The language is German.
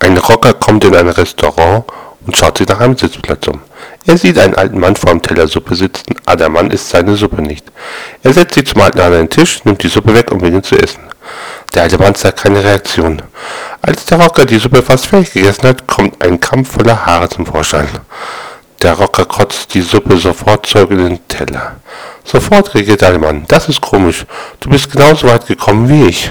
Ein Rocker kommt in ein Restaurant und schaut sich nach einem Sitzplatz um. Er sieht einen alten Mann vor einem Teller Suppe sitzen, aber der Mann isst seine Suppe nicht. Er setzt sie zum alten an den Tisch, nimmt die Suppe weg und beginnt zu essen. Der alte Mann zeigt keine Reaktion. Als der Rocker die Suppe fast fertig gegessen hat, kommt ein Kampf voller Haare zum Vorschein. Der Rocker kotzt die Suppe sofort zurück in den Teller. Sofort reagiert der alte Mann. Das ist komisch. Du bist genauso weit gekommen wie ich.